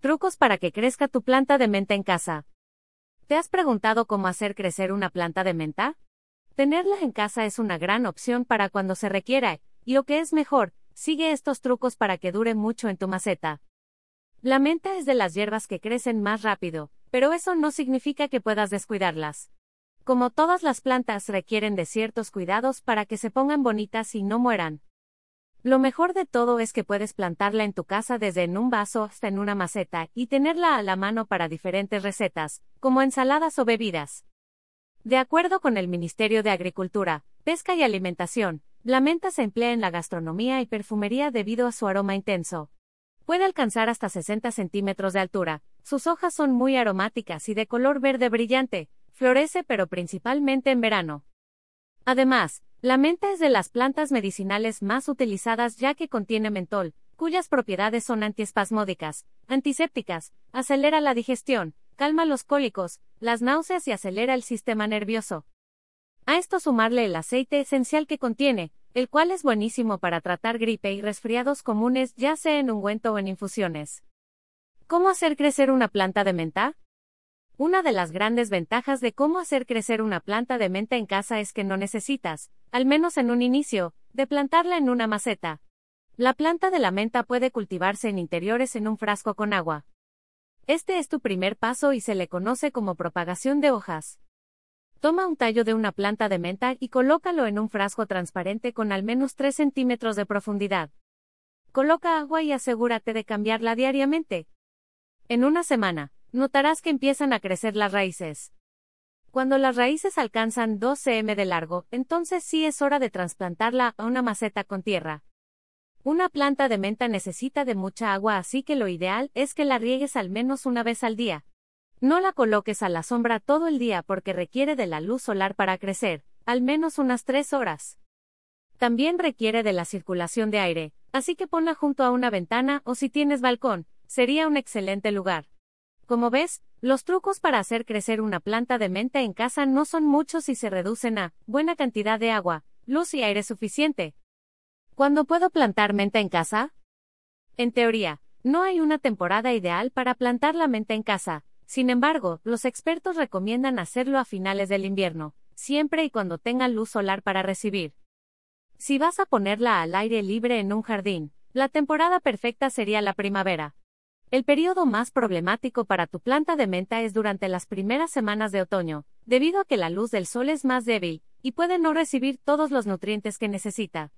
Trucos para que crezca tu planta de menta en casa. ¿Te has preguntado cómo hacer crecer una planta de menta? Tenerla en casa es una gran opción para cuando se requiera, y lo que es mejor, sigue estos trucos para que dure mucho en tu maceta. La menta es de las hierbas que crecen más rápido, pero eso no significa que puedas descuidarlas. Como todas las plantas requieren de ciertos cuidados para que se pongan bonitas y no mueran. Lo mejor de todo es que puedes plantarla en tu casa desde en un vaso hasta en una maceta y tenerla a la mano para diferentes recetas, como ensaladas o bebidas. De acuerdo con el Ministerio de Agricultura, Pesca y Alimentación, la menta se emplea en la gastronomía y perfumería debido a su aroma intenso. Puede alcanzar hasta 60 centímetros de altura, sus hojas son muy aromáticas y de color verde brillante, florece pero principalmente en verano. Además, la menta es de las plantas medicinales más utilizadas ya que contiene mentol, cuyas propiedades son antiespasmódicas, antisépticas, acelera la digestión, calma los cólicos, las náuseas y acelera el sistema nervioso. A esto sumarle el aceite esencial que contiene, el cual es buenísimo para tratar gripe y resfriados comunes ya sea en ungüento o en infusiones. ¿Cómo hacer crecer una planta de menta? Una de las grandes ventajas de cómo hacer crecer una planta de menta en casa es que no necesitas, al menos en un inicio, de plantarla en una maceta. La planta de la menta puede cultivarse en interiores en un frasco con agua. Este es tu primer paso y se le conoce como propagación de hojas. Toma un tallo de una planta de menta y colócalo en un frasco transparente con al menos 3 centímetros de profundidad. Coloca agua y asegúrate de cambiarla diariamente. En una semana, notarás que empiezan a crecer las raíces. Cuando las raíces alcanzan 2 cm de largo, entonces sí es hora de trasplantarla a una maceta con tierra. Una planta de menta necesita de mucha agua, así que lo ideal es que la riegues al menos una vez al día. No la coloques a la sombra todo el día porque requiere de la luz solar para crecer, al menos unas 3 horas. También requiere de la circulación de aire, así que ponla junto a una ventana o si tienes balcón, sería un excelente lugar. Como ves, los trucos para hacer crecer una planta de menta en casa no son muchos y se reducen a buena cantidad de agua, luz y aire suficiente. ¿Cuándo puedo plantar menta en casa? En teoría, no hay una temporada ideal para plantar la menta en casa. Sin embargo, los expertos recomiendan hacerlo a finales del invierno, siempre y cuando tenga luz solar para recibir. Si vas a ponerla al aire libre en un jardín, la temporada perfecta sería la primavera. El periodo más problemático para tu planta de menta es durante las primeras semanas de otoño, debido a que la luz del sol es más débil, y puede no recibir todos los nutrientes que necesita.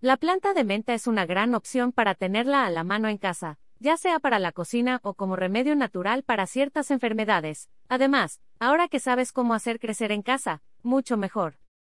La planta de menta es una gran opción para tenerla a la mano en casa, ya sea para la cocina o como remedio natural para ciertas enfermedades. Además, ahora que sabes cómo hacer crecer en casa, mucho mejor.